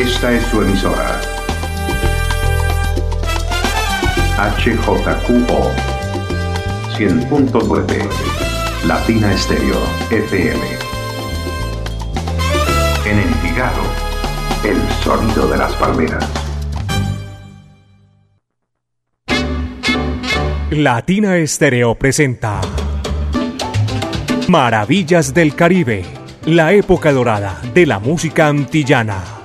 Esta es su emisora. HJQO 100.9 Latina Estéreo FM. En Envigado, el sonido de las palmeras. Latina Estéreo presenta Maravillas del Caribe, la época dorada de la música antillana,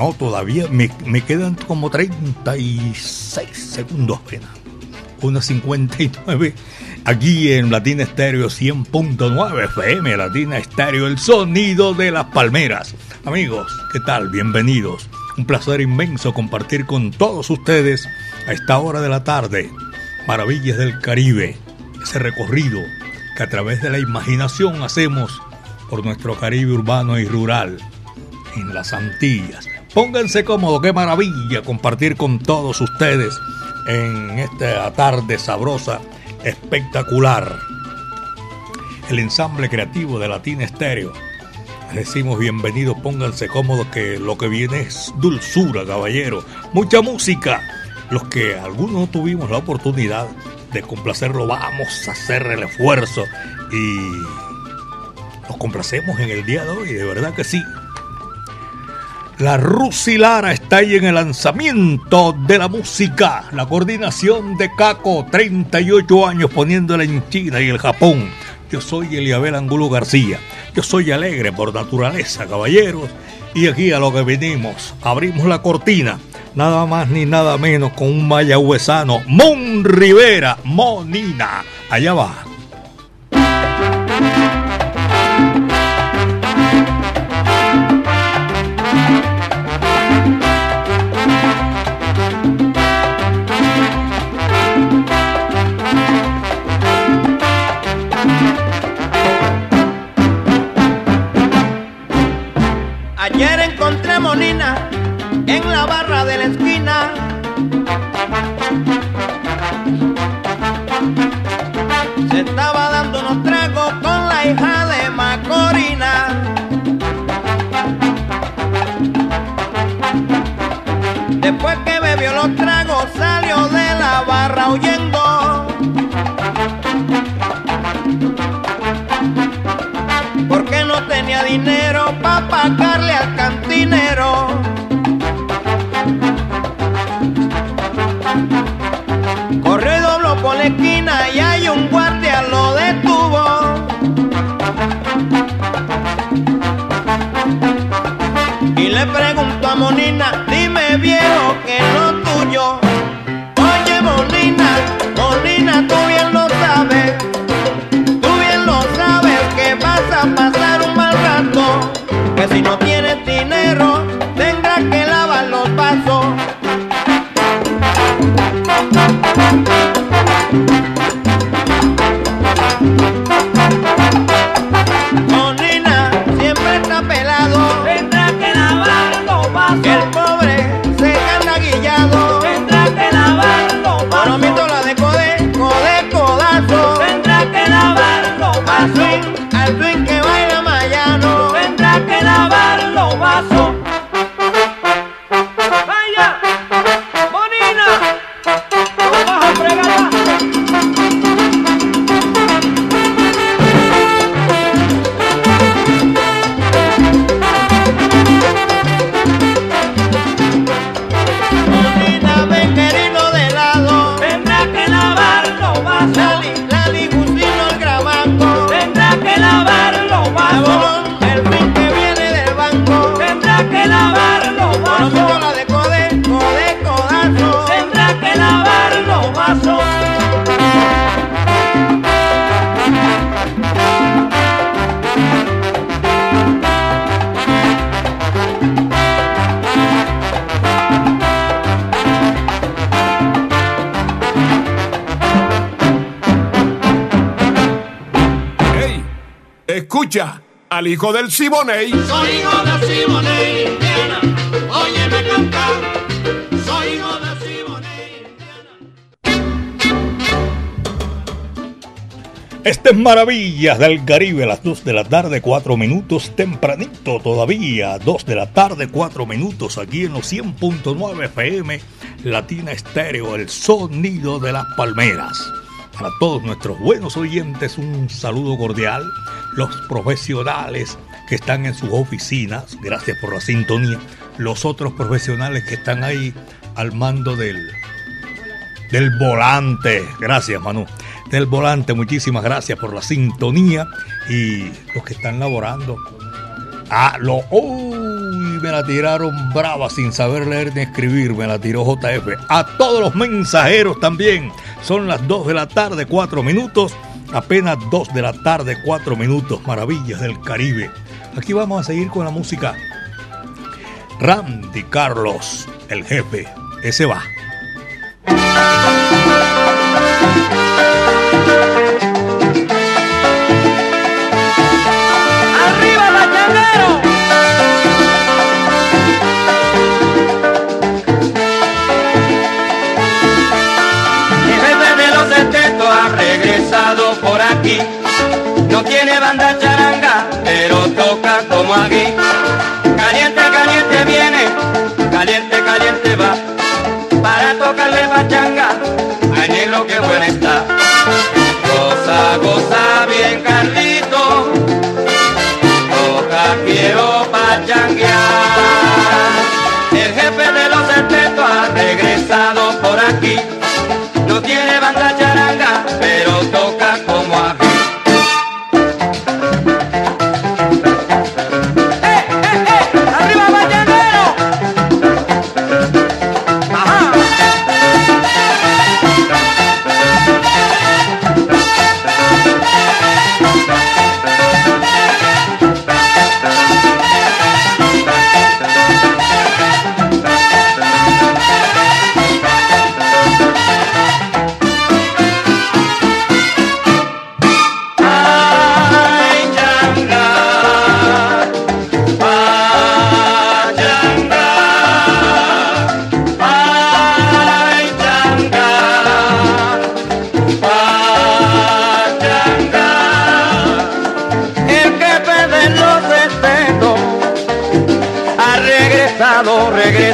No, todavía me, quedan como 36 segundos apenas. 1.59 aquí en Latina Estéreo 100.9 FM, Latina Estéreo, el sonido de las palmeras. Amigos, ¿qué tal? Bienvenidos. Un placer inmenso compartir con todos ustedes a esta hora de la tarde Maravillas del Caribe, ese recorrido que a través de la imaginación hacemos por nuestro Caribe urbano y rural en las Antillas. Pónganse cómodos, qué maravilla compartir con todos ustedes en esta tarde sabrosa, espectacular. El ensamble creativo de Latina Estéreo. Les decimos bienvenidos, pónganse cómodos que lo que viene es dulzura, caballero. Mucha música. Los que algunos tuvimos la oportunidad de complacerlo, vamos a hacer el esfuerzo y nos complacemos en el día de hoy, de verdad que sí. La Rusilara está ahí en el lanzamiento de la música. La coordinación de Caco, 38 años poniéndola en China y el Japón. Yo soy Eliabel Angulo García. Yo soy alegre por naturaleza, caballeros. Y aquí a lo que venimos, abrimos la cortina. Nada más ni nada menos con un mayagüezano, Mon Rivera, Monina. Allá va. Hijo del Siboney. Soy hijo del Siboney, Indiana. Óyeme cantar. Soy hijo del Siboney, Este es Maravillas del Caribe, a las 2 de la tarde, 4 minutos, tempranito todavía, 2 de la tarde, 4 minutos, aquí en los 100.9 FM, Latina Estéreo, el sonido de las palmeras. Para todos nuestros buenos oyentes, un saludo cordial. Los profesionales que están en sus oficinas, gracias por la sintonía. Los otros profesionales que están ahí al mando del, del volante. Gracias, Manu. Del volante, muchísimas gracias por la sintonía. Y los que están laborando. Ah, lo. ¡Uy! Me la tiraron brava sin saber leer ni escribir. Me la tiró JF. A todos los mensajeros también. Son las 2 de la tarde, 4 minutos. Apenas 2 de la tarde, 4 minutos. Maravillas del Caribe. Aquí vamos a seguir con la música. Randy Carlos, el jefe. Ese va. Aquí.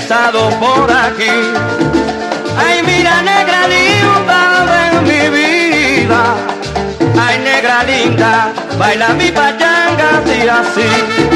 Por aquí. Ay, mira, negra linda de mi vida. Ay, negra linda, baila mi pachanga así, así.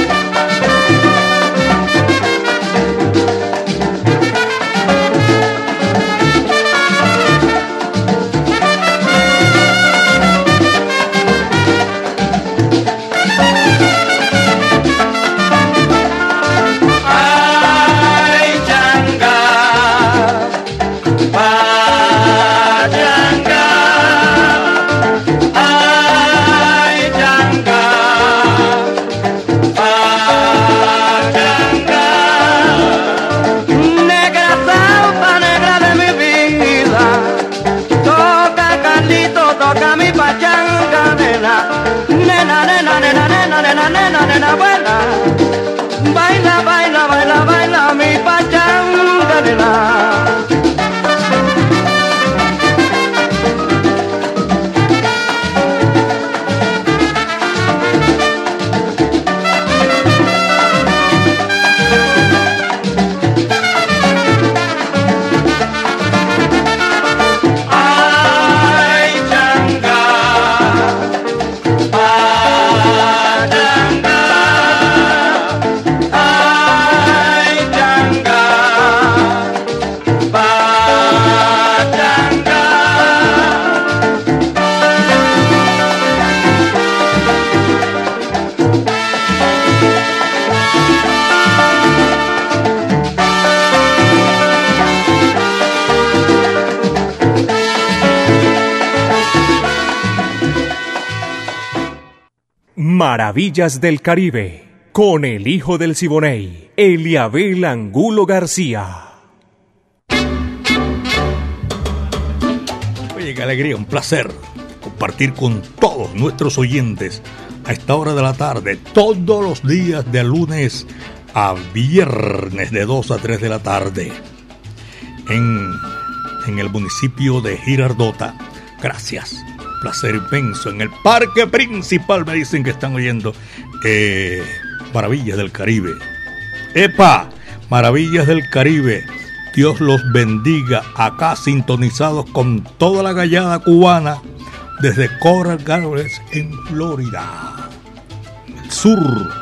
Maravillas del Caribe, con el hijo del Siboney, Eliabel Angulo García. Oye, qué alegría, un placer compartir con todos nuestros oyentes a esta hora de la tarde, todos los días de lunes a viernes de 2 a 3 de la tarde en, en el municipio de Girardota. Gracias, placer inmenso. En el parque principal me dicen que están oyendo eh, Maravillas del Caribe. ¡Epa! Maravillas del Caribe. Dios los bendiga acá sintonizados con toda la gallada cubana desde Coral Gables en Florida. El sur.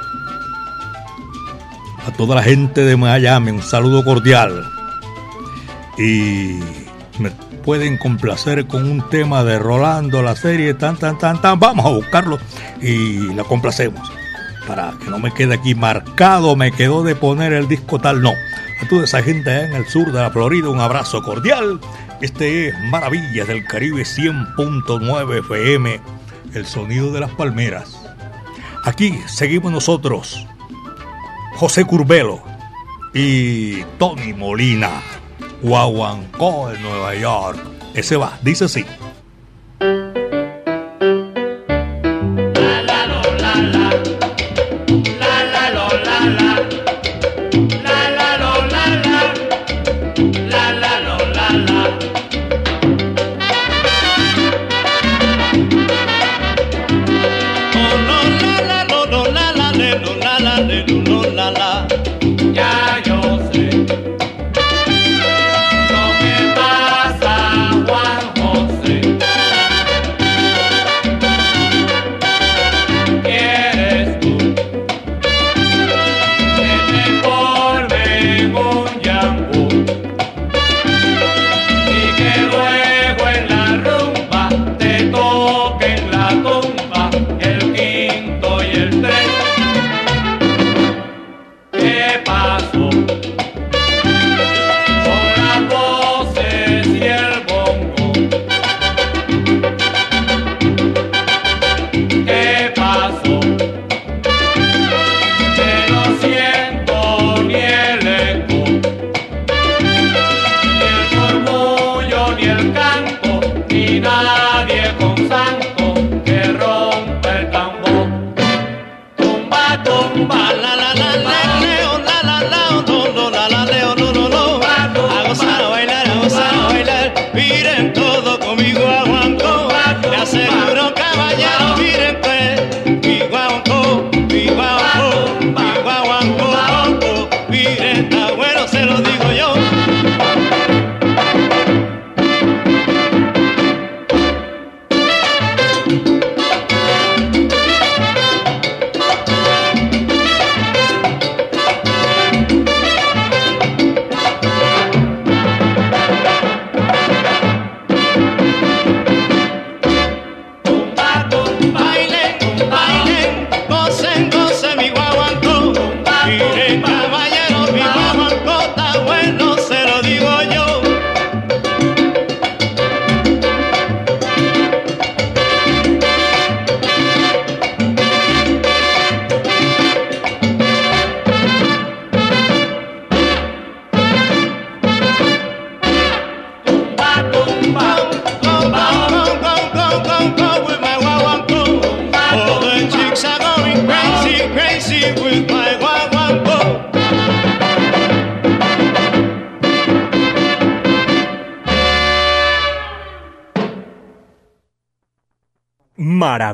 A toda la gente de Miami un saludo cordial. Y me pueden complacer con un tema de Rolando, la serie, tan, tan, tan, tan. Vamos a buscarlo y la complacemos. Para que no me quede aquí marcado, me quedó de poner el disco tal, no. A toda esa gente allá en el sur de la Florida, un abrazo cordial. Este es Maravillas del Caribe 100.9 FM, el sonido de las palmeras. Aquí seguimos nosotros, José Curbelo y Tony Molina, Guaguancó en Nueva York. Ese va, dice así.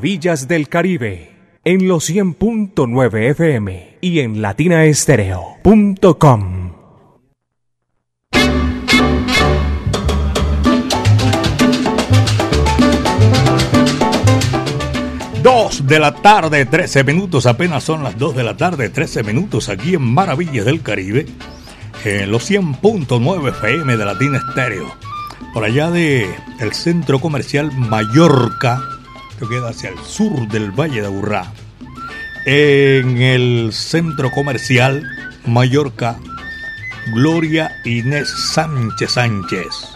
Maravillas del Caribe en los 100.9 FM y en latinaestereo.com. Dos de la tarde, 13 minutos, apenas son las 2 de la tarde, 13 minutos aquí en Maravillas del Caribe, en los 100.9 FM de Latina Estéreo. Por allá de el centro comercial Mallorca, que queda hacia el sur del Valle de Aburrá. En el centro comercial Mallorca, Gloria Inés Sánchez Sánchez.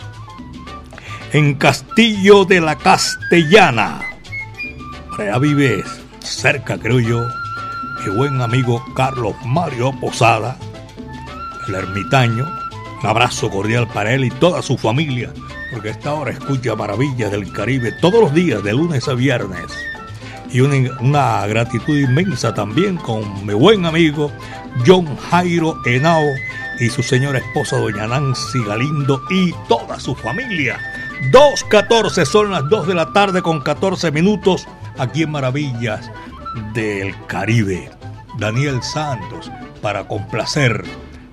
En Castillo de la Castellana. Por allá vive cerca, creo yo, mi buen amigo Carlos Mario Posada, el ermitaño. Un abrazo cordial para él y toda su familia, porque esta hora escucha Maravillas del Caribe todos los días, de lunes a viernes. y una, una gratitud inmensa también con mi buen amigo John Jairo Henao y su señora esposa doña Nancy Galindo y toda su familia. 2.14 son las 2 de la tarde con 14 minutos aquí en Maravillas del Caribe. Daniel Santos para complacer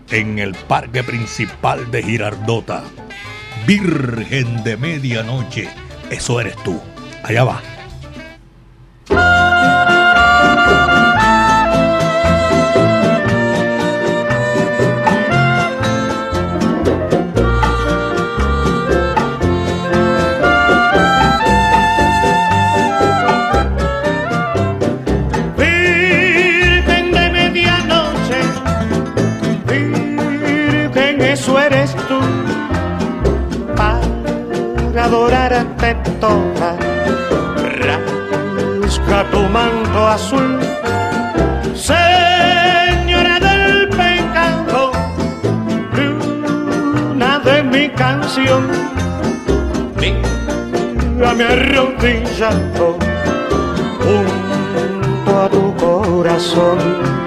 en el parque principal de Girardota. Virgen de medianoche, eso eres tú. Allá va. Para adorarte toda, rasca tu manto azul, Señora del pecado, luna de mi canción, mírame arrodillado junto a tu corazón.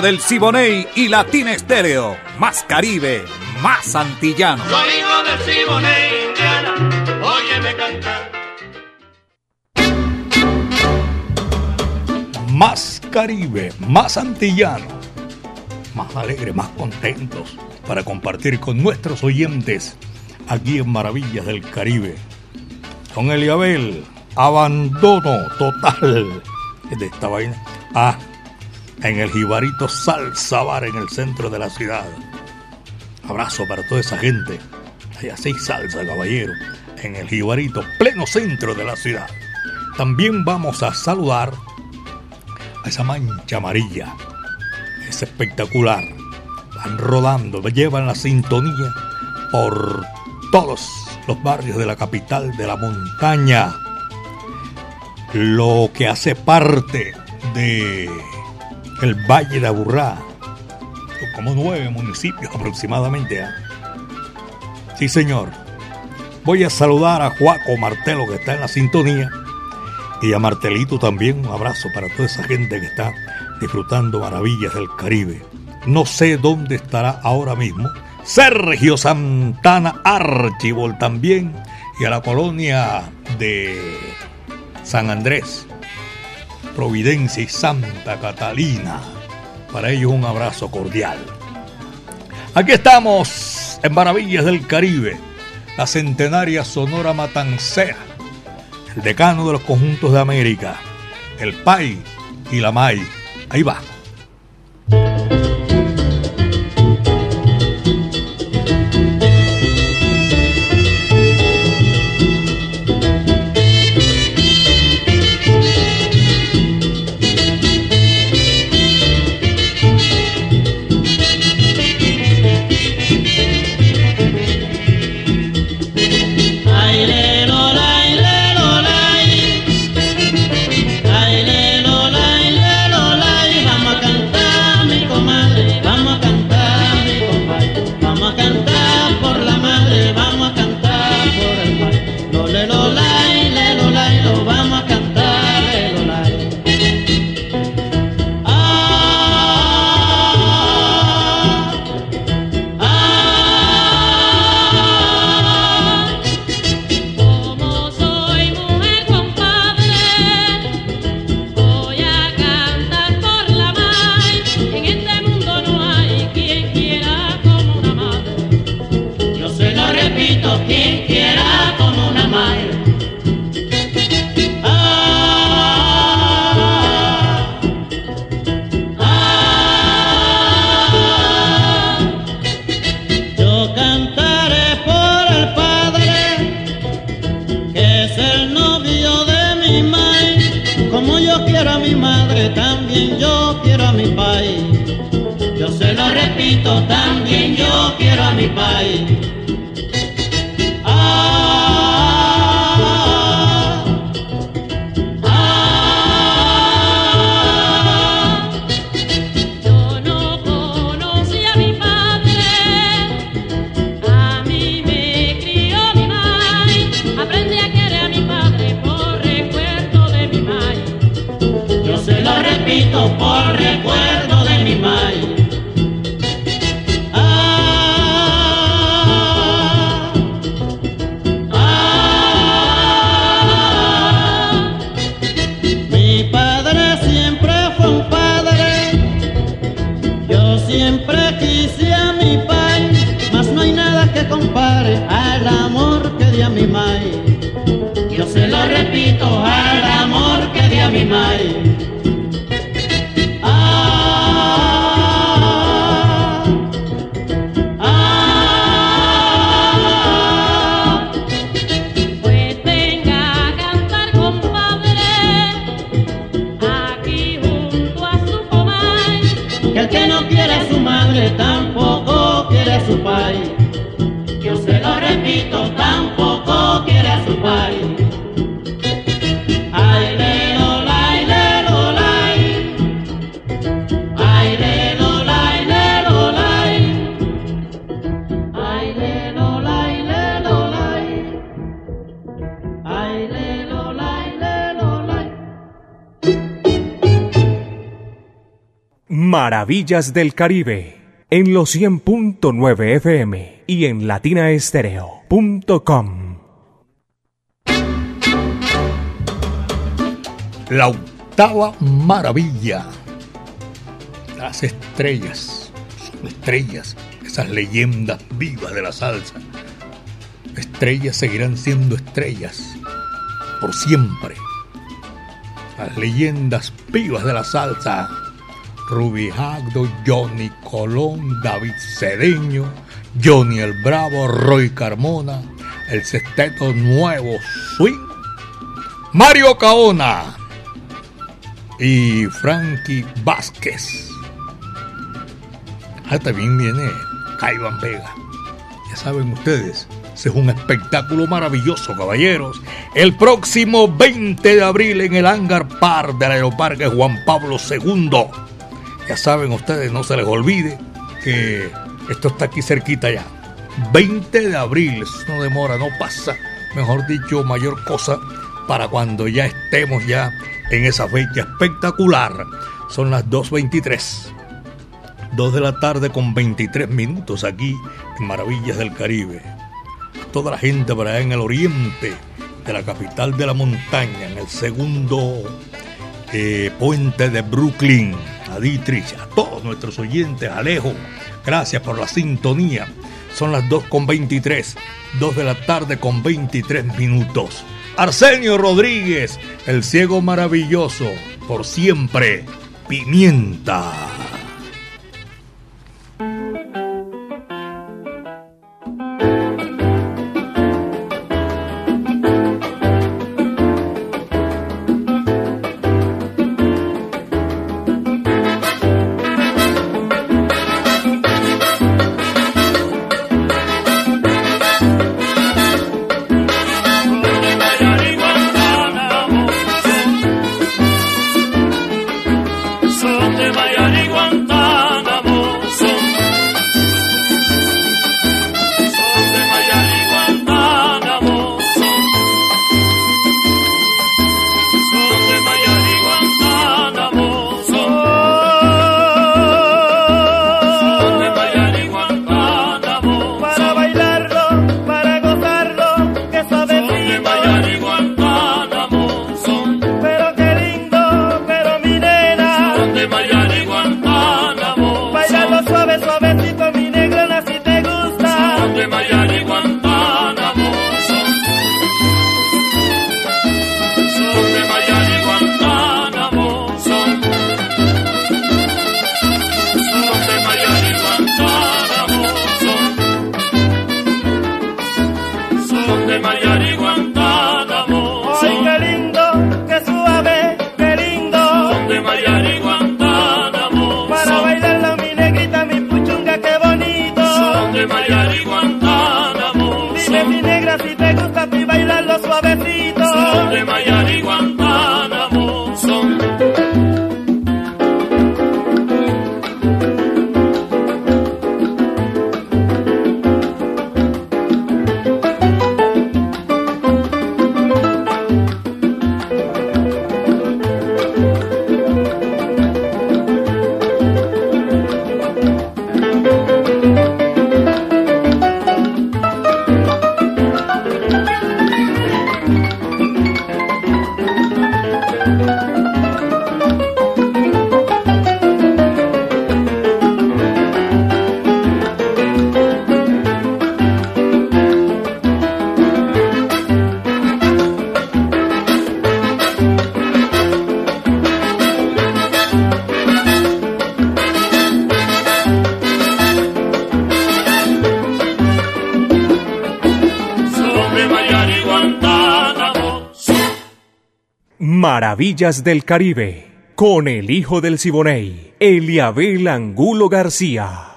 Del Siboney y Latina Estéreo. Más Caribe, más antillano. Soy hijo del Siboney, Indiana, óyeme cantar. Más Caribe, más antillano, más alegre, más contentos para compartir con nuestros oyentes aquí en Maravillas del Caribe. Con Eliabel, abandono total de esta vaina. Ah, en el Jibarito Salsa Bar en el centro de la ciudad. Abrazo para toda esa gente. Hay así salsa, caballero, en el Jibarito, pleno centro de la ciudad. También vamos a saludar a esa mancha amarilla. Es espectacular. Van rodando, llevan la sintonía por todos los barrios de la capital de la montaña. Lo que hace parte de el Valle de Aburrá. Como nueve municipios aproximadamente. ¿ah? Sí, señor. Voy a saludar a Juaco Martelo que está en la sintonía y a Martelito también un abrazo para toda esa gente que está disfrutando maravillas del Caribe. No sé dónde estará ahora mismo. Sergio Santana Archibald también y a la colonia de San Andrés, Providencia y Santa Catalina. Para ellos un abrazo cordial. Aquí estamos en Maravillas del Caribe, la centenaria Sonora Matancera el decano de los conjuntos de América, el PAI y la MAI. Ahí va. quiero a mi madre, también yo quiero a mi país. Yo se lo repito, también yo quiero a mi país. Que Maravillas del Caribe en los 100.9 FM y en latinaestereo.com. La octava maravilla. Las estrellas. Son estrellas. Esas leyendas vivas de la salsa. Estrellas seguirán siendo estrellas. Por siempre. Las leyendas vivas de la salsa. Ruby Hagdo, Johnny Colón, David Cedeño, Johnny el Bravo, Roy Carmona, el sexteto nuevo Swing, Mario Caona y Frankie Vázquez. Ah, también viene Caiban Vega. Ya saben ustedes, ese es un espectáculo maravilloso, caballeros. El próximo 20 de abril en el Hangar Par del Aeroparque Juan Pablo II. Ya saben ustedes, no se les olvide que esto está aquí cerquita ya. 20 de abril, eso no demora, no pasa, mejor dicho, mayor cosa para cuando ya estemos ya en esa fecha espectacular. Son las 2.23. 2 de la tarde con 23 minutos aquí en Maravillas del Caribe. Toda la gente para en el oriente de la capital de la montaña, en el segundo eh, puente de Brooklyn, a Dietrich, a todos nuestros oyentes, Alejo, gracias por la sintonía. Son las 2 con 23, 2 de la tarde con 23 minutos. Arsenio Rodríguez, el ciego maravilloso, por siempre, pimienta. Maravillas del Caribe, con el hijo del Siboney, Eliabel Angulo García.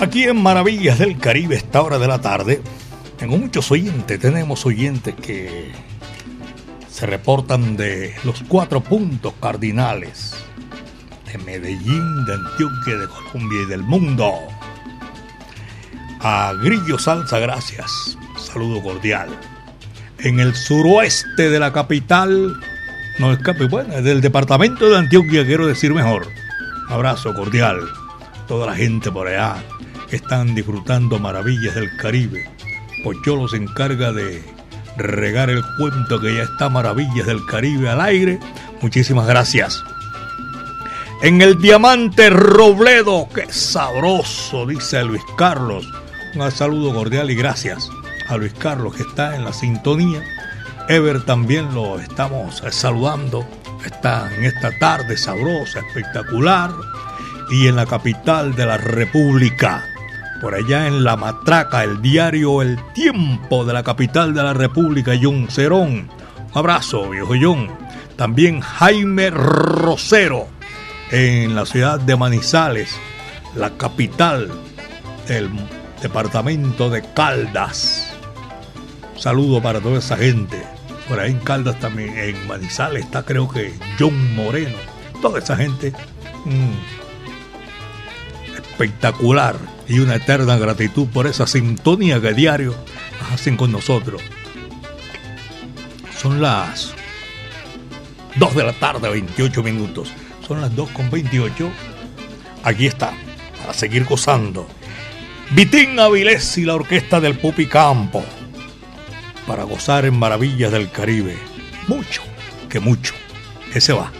Aquí en Maravillas del Caribe, esta hora de la tarde, tengo muchos oyentes, tenemos oyentes que se reportan de los cuatro puntos cardinales de Medellín, de Antioquia, de Colombia y del mundo. A Grillo Salsa, gracias. Saludo cordial. En el suroeste de la capital, no escape, bueno, del departamento de Antioquia, quiero decir mejor. Abrazo cordial. Toda la gente por allá están disfrutando maravillas del Caribe. Pocholo se encarga de regar el cuento que ya está Maravillas del Caribe al aire. Muchísimas gracias. En el Diamante Robledo, qué sabroso, dice Luis Carlos. Un saludo cordial y gracias a Luis Carlos que está en la sintonía. Ever también lo estamos saludando. Está en esta tarde sabrosa, espectacular. Y en la capital de la República, por allá en La Matraca, el diario El Tiempo de la capital de la República, John Cerón. Un abrazo, viejo John. También Jaime Rosero, en la ciudad de Manizales, la capital del departamento de Caldas. Saludo para toda esa gente. Por ahí en Caldas también, en Manizales está creo que John Moreno. Toda esa gente. Mm, espectacular y una eterna gratitud por esa sintonía que diario hacen con nosotros. Son las 2 de la tarde, 28 minutos. Son las 2 con 28. Aquí está, para seguir gozando. Vitín Avilés y la orquesta del Pupi Campo. Para gozar en maravillas del Caribe. Mucho, que mucho. Ese va.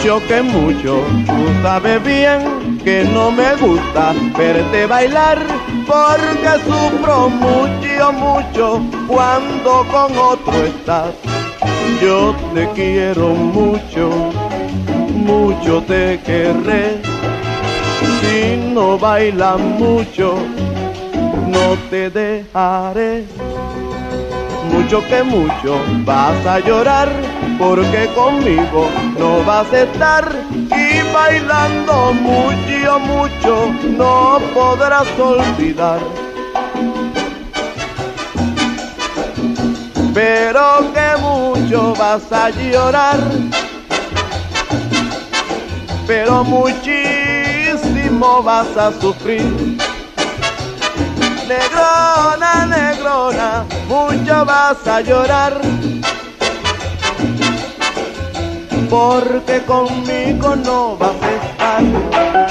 mucho que mucho, tú sabes verte bailar porque sufro mucho, mucho cuando con otro estás. Yo te quiero mucho, mucho te querré. Si no bailas mucho, no te dejaré. Mucho que mucho vas a llorar porque conmigo no vas a estar y bailando mucho, mucho no podrás olvidar. Pero que mucho vas a llorar, pero muchísimo vas a sufrir. Negrona, negrona, mucho vas a llorar porque conmigo no vas a estar.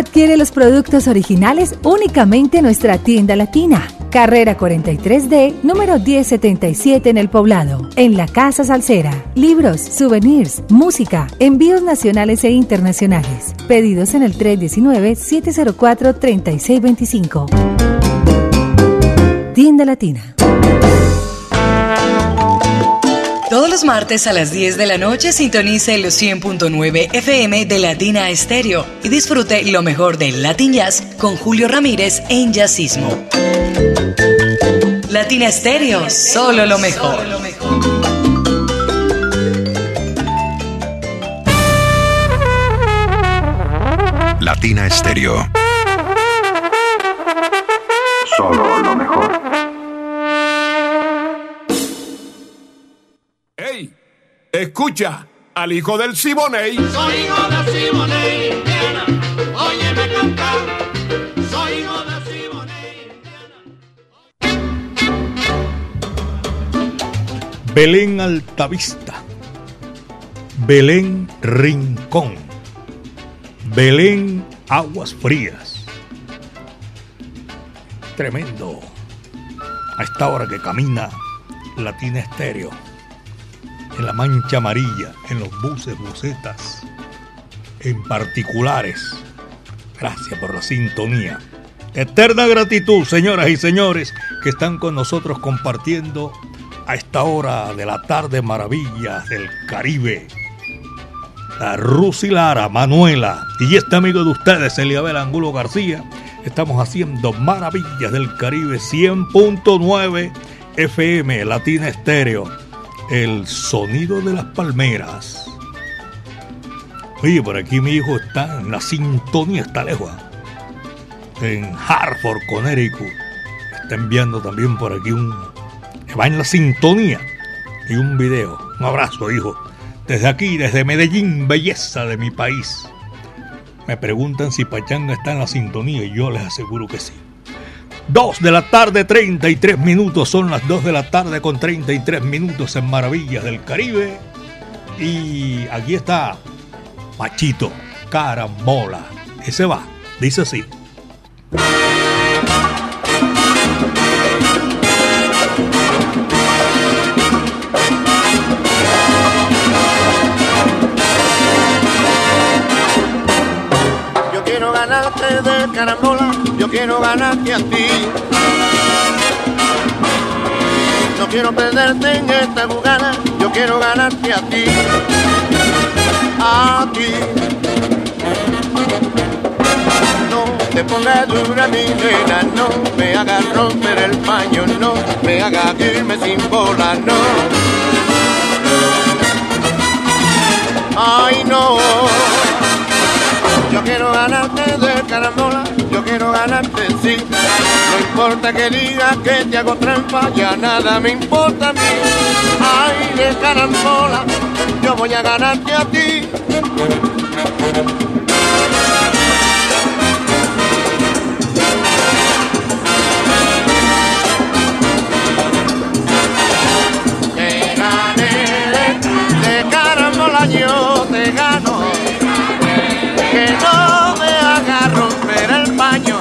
Adquiere los productos originales únicamente en nuestra tienda latina carrera 43D, número 1077 en el poblado, en la Casa Salsera. Libros, souvenirs, música, envíos nacionales e internacionales. Pedidos en el 319-704-3625. Tienda Latina. Todos los martes a las 10 de la noche sintonice los 100.9 FM de Latina Estéreo y disfrute lo mejor del Latin Jazz con Julio Ramírez en Jazzismo. Latina Estéreo, solo lo mejor. Latina Estéreo. Escucha al hijo del Siboney. Soy hijo de Siboney, Indiana. Óyeme cantar. Soy hijo de Siboney, Belén Altavista, Belén Rincón, Belén Aguas Frías. Tremendo. A esta hora que camina Latina Estéreo, en la mancha amarilla, en los buses, busetas, en particulares. Gracias por la sintonía. Eterna gratitud, señoras y señores, que están con nosotros compartiendo a esta hora de la tarde maravillas del Caribe. La Rusi Lara, Manuela y este amigo de ustedes, Eliabel Angulo García, estamos haciendo maravillas del Caribe 100.9 FM Latina Estéreo, el sonido de las palmeras. Oye, por aquí mi hijo está en la sintonía, está lejos. En Hartford, Connecticut. Está enviando también por aquí un. Va en la sintonía y un video. Un abrazo, hijo. Desde aquí, desde Medellín, belleza de mi país. Me preguntan si Pachanga está en la sintonía y yo les aseguro que sí. 2 de la tarde, 33 minutos. Son las 2 de la tarde con 33 minutos en Maravillas del Caribe. Y aquí está Pachito, carambola. Ese va, dice así. Carambola, yo quiero ganarte a ti. No quiero perderte en esta jugada, yo quiero ganarte a ti. A ti. No te pongas dura mi nena, no me hagas romper el paño, no me hagas irme sin bola, no. Ay no. Yo quiero ganarte de carambola, yo quiero ganarte sí. No importa que digas que te hago trampa, ya nada me importa a mí. Ay, de carambola, yo voy a ganarte a ti. Paño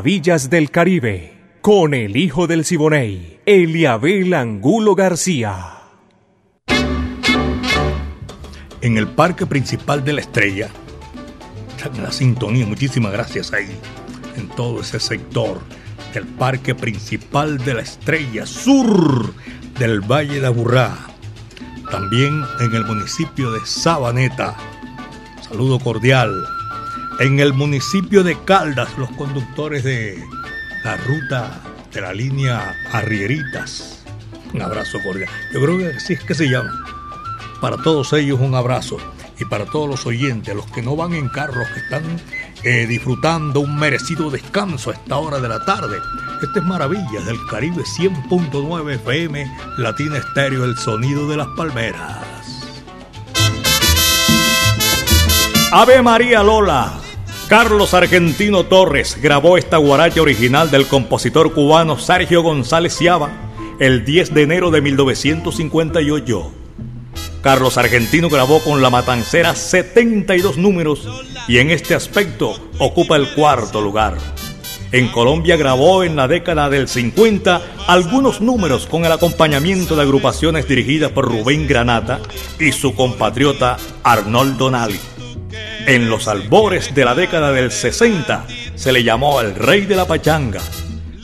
Maravillas del Caribe, con el hijo del Siboney, Eliabel Angulo García. En el parque principal de la estrella, la sintonía, muchísimas gracias ahí, en todo ese sector del parque principal de la estrella sur del Valle de Aburrá. También en el municipio de Sabaneta. Saludo cordial en el municipio de Caldas, los conductores de la ruta de la línea Arrieritas. Un abrazo cordial. Yo creo que así es que se llama. Para todos ellos un abrazo. Y para todos los oyentes, los que no van en carros, que están eh, disfrutando un merecido descanso a esta hora de la tarde. Este es Maravillas del Caribe 100.9 FM, Latina Estéreo, el sonido de las palmeras. Ave María Lola. Carlos Argentino Torres grabó esta guaracha original del compositor cubano Sergio González Ciaba el 10 de enero de 1958. Carlos Argentino grabó con La Matancera 72 números y en este aspecto ocupa el cuarto lugar. En Colombia grabó en la década del 50 algunos números con el acompañamiento de agrupaciones dirigidas por Rubén Granata y su compatriota Arnoldo Nali. En los albores de la década del 60 se le llamó el rey de la pachanga,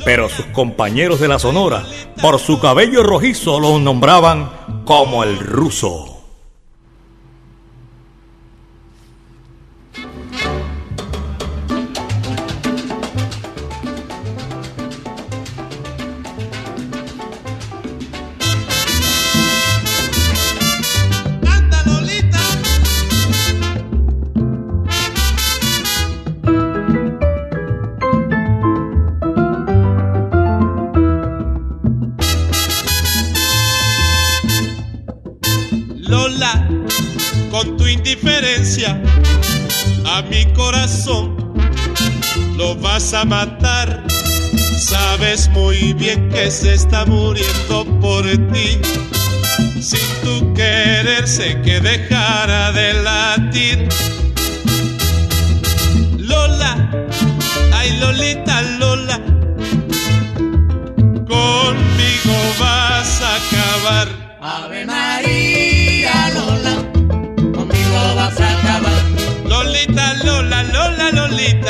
pero sus compañeros de la Sonora, por su cabello rojizo, lo nombraban como el ruso. Matar. Sabes muy bien que se está muriendo por ti. Sin tu querer sé que dejara de latir. Lola, ay Lolita Lola, conmigo vas a acabar. Ave María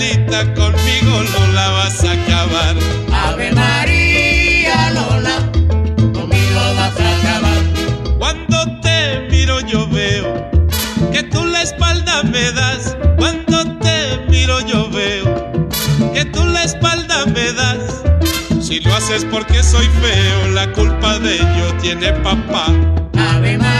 Lolita, conmigo no la vas a acabar. Ave María, Lola, conmigo vas a acabar. Cuando te miro yo veo que tú la espalda me das. Cuando te miro yo veo que tú la espalda me das. Si lo haces porque soy feo, la culpa de ello tiene papá. Ave María,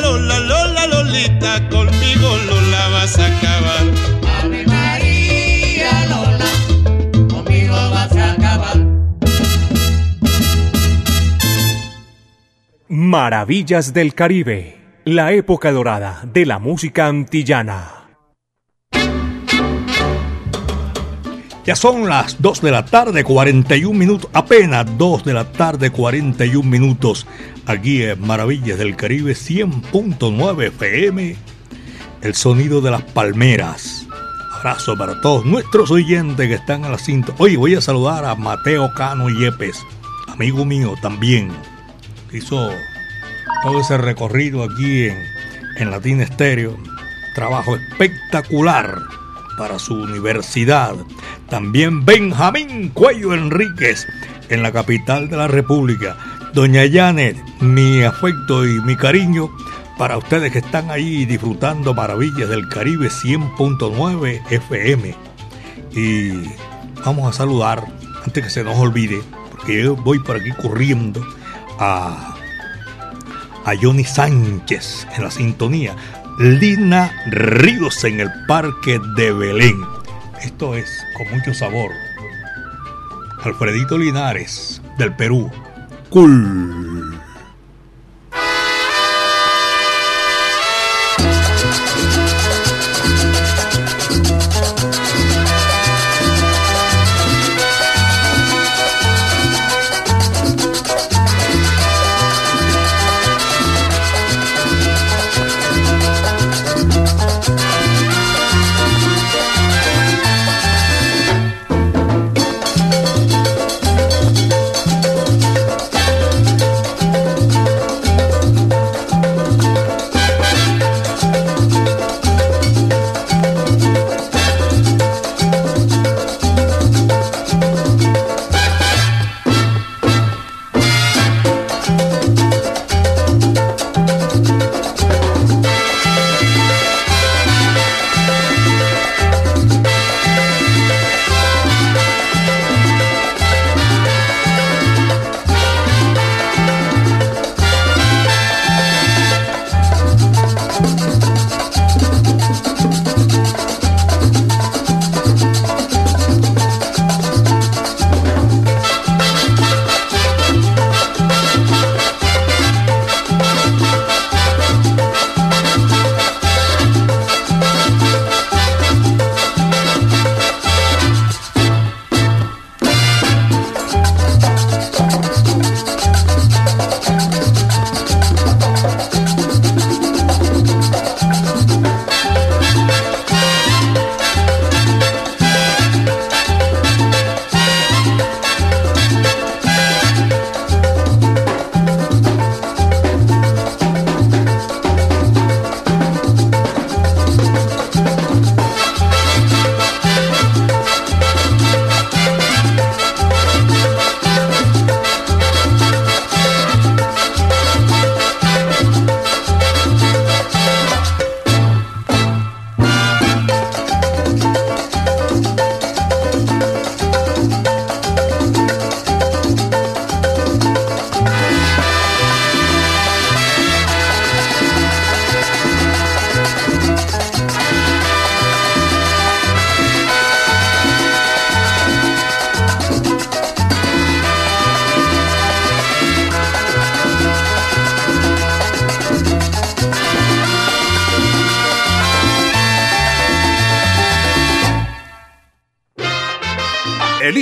Maravillas del Caribe, la época dorada de la música antillana. Ya son las 2 de la tarde, 41 minutos, apenas 2 de la tarde, 41 minutos, aquí en Maravillas del Caribe 100.9 FM, el sonido de las palmeras. Abrazo para todos nuestros oyentes que están a la cinta. Oye, voy a saludar a Mateo Cano Yepes, amigo mío también. Hizo todo ese recorrido aquí en, en Latina Estéreo. Trabajo espectacular para su universidad. También Benjamín Cuello Enríquez en la capital de la República. Doña Janet, mi afecto y mi cariño para ustedes que están ahí disfrutando Maravillas del Caribe 100.9 FM. Y vamos a saludar, antes que se nos olvide, porque yo voy por aquí corriendo a, a Johnny Sánchez en la sintonía. Lina Ríos en el Parque de Belén. Esto es con mucho sabor. Alfredito Linares del Perú. Cool.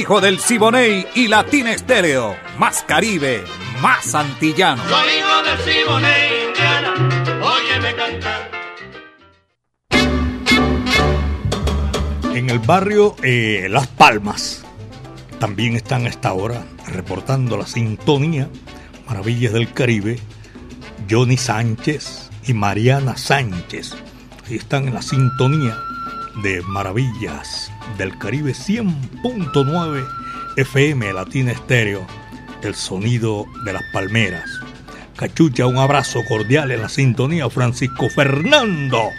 Hijo del Siboney y Latina Estéreo. Más Caribe, más antillano. Soy hijo del Siboney, Indiana, óyeme cantar. En el barrio eh, Las Palmas también están a esta hora reportando la sintonía Maravillas del Caribe, Johnny Sánchez y Mariana Sánchez. Ahí están en la sintonía de Maravillas del Caribe 100.9 FM Latina Estéreo, el sonido de las palmeras. Cachucha, un abrazo cordial en la sintonía, Francisco Fernando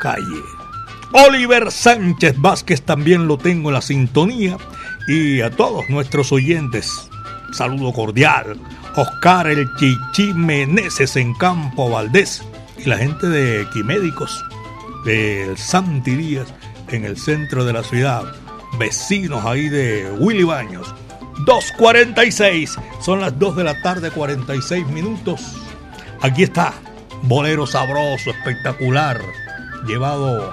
Calle. Oliver Sánchez Vázquez también lo tengo en la sintonía. Y a todos nuestros oyentes, saludo cordial. Oscar el Chichi Meneses en Campo Valdés. Y la gente de Equimédicos, del Santi Díaz, en el centro de la ciudad. Vecinos ahí de Willy Baños. 2.46. Son las 2 de la tarde, 46 minutos. Aquí está. Bolero sabroso, espectacular. Llevado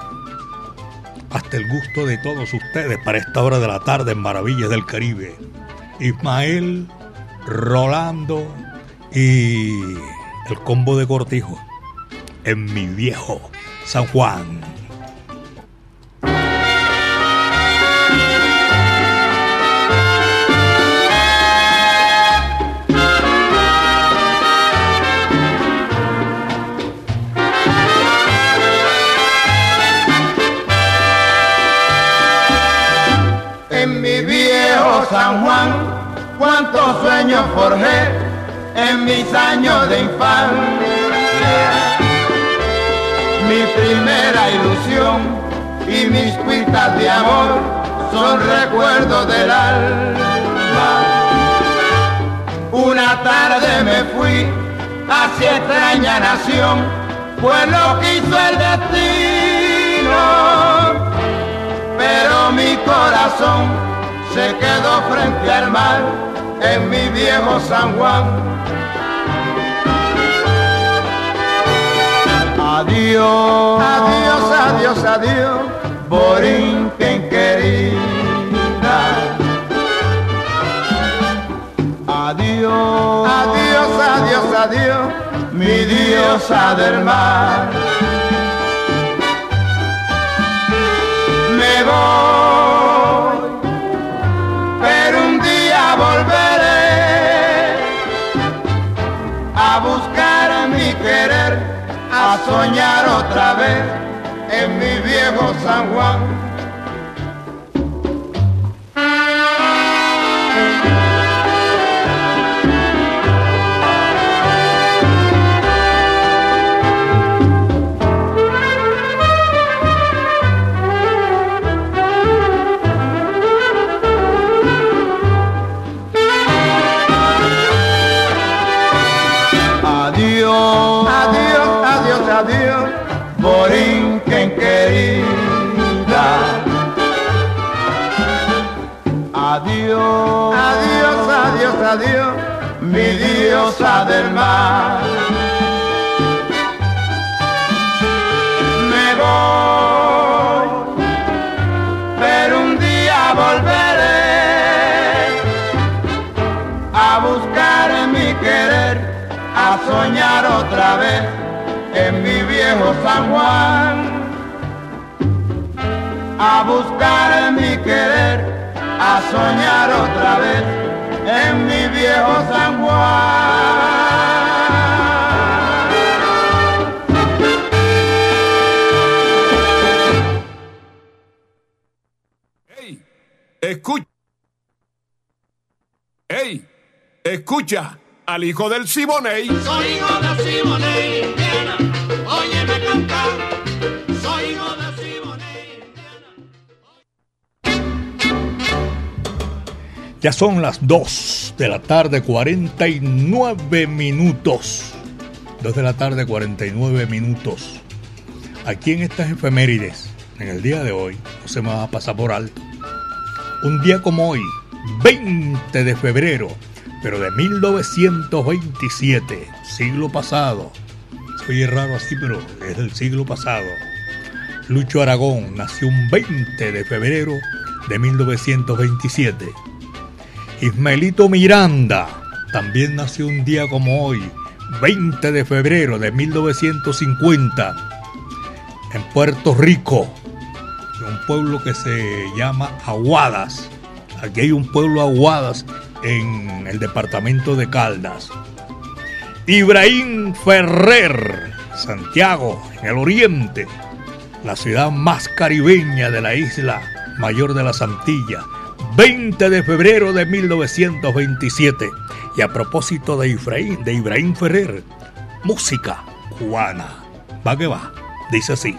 hasta el gusto de todos ustedes para esta hora de la tarde en Maravillas del Caribe. Ismael, Rolando y el combo de cortijo en mi viejo San Juan. San Juan, cuántos sueños forjé en mis años de infancia. Mi primera ilusión y mis cuitas de amor son recuerdos del alma. Una tarde me fui hacia extraña nación, pues lo quiso el destino pero mi corazón se quedó frente al mar en mi viejo San Juan. Adiós, adiós, adiós, adiós, Borinquen querida. Adiós, adiós, adiós, adiós, mi diosa del mar. me voy, soñar otra vez en mi viejo San Juan. Diosa del mar. Me voy, pero un día volveré a buscar mi querer a soñar otra vez en mi viejo San Juan, a buscar mi querer, a soñar otra vez en mi viejo San Juan. Escucha. ¡Ey! Escucha al hijo del Siboney. Soy hijo de Siboney, Indiana. Óyeme cantar. Ya son las 2 de la tarde, 49 minutos. 2 de la tarde, 49 minutos. Aquí en estas efemérides, en el día de hoy, no se me va a pasar por alto. Un día como hoy, 20 de febrero, pero de 1927, siglo pasado. Se oye raro así, pero es del siglo pasado. Lucho Aragón nació un 20 de febrero de 1927. Ismaelito Miranda también nació un día como hoy, 20 de febrero de 1950, en Puerto Rico, en un pueblo que se llama Aguadas. Aquí hay un pueblo Aguadas en el departamento de Caldas. Ibrahim Ferrer, Santiago, en el oriente, la ciudad más caribeña de la isla mayor de las Antillas, 20 de febrero de 1927. Y a propósito de Ibrahim, de Ibrahim Ferrer, música cubana. Va que va, dice así.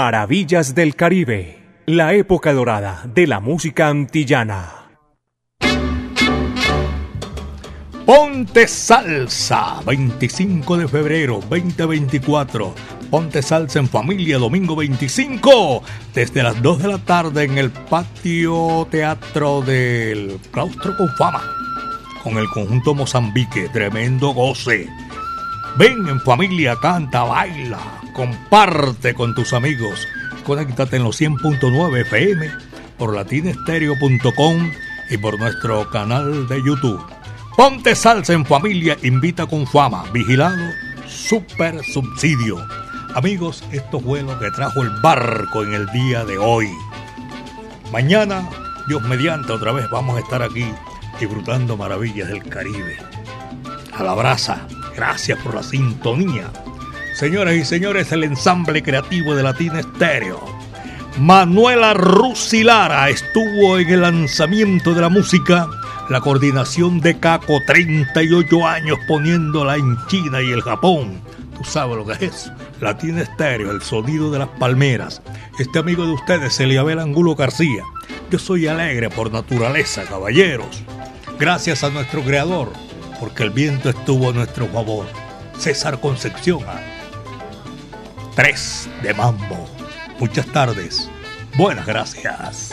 Maravillas del Caribe, la época dorada de la música antillana. Ponte Salsa, 25 de febrero 2024. Ponte Salsa en familia, domingo 25, desde las 2 de la tarde en el patio teatro del Claustro con Fama, con el conjunto Mozambique. Tremendo goce Ven en familia, canta, baila, comparte con tus amigos. Conéctate en los 100.9 FM, por latinestereo.com y por nuestro canal de YouTube. Ponte salsa en familia, invita con fama. Vigilado, super subsidio. Amigos, esto fue lo que trajo el barco en el día de hoy. Mañana, Dios mediante, otra vez vamos a estar aquí disfrutando maravillas del Caribe. A la brasa gracias por la sintonía. Señoras y señores, el ensamble creativo de Latina Estéreo. Manuela Rusilara estuvo en el lanzamiento de la música, la coordinación de Caco, 38 años poniéndola en China y el Japón. Tú sabes lo que es. Latina Estéreo, el sonido de las palmeras. Este amigo de ustedes, Eliabel Angulo García. Yo soy alegre por naturaleza, caballeros. Gracias a nuestro creador, porque el viento estuvo a nuestro favor. César Concepción. Tres de mambo. Muchas tardes. Buenas gracias.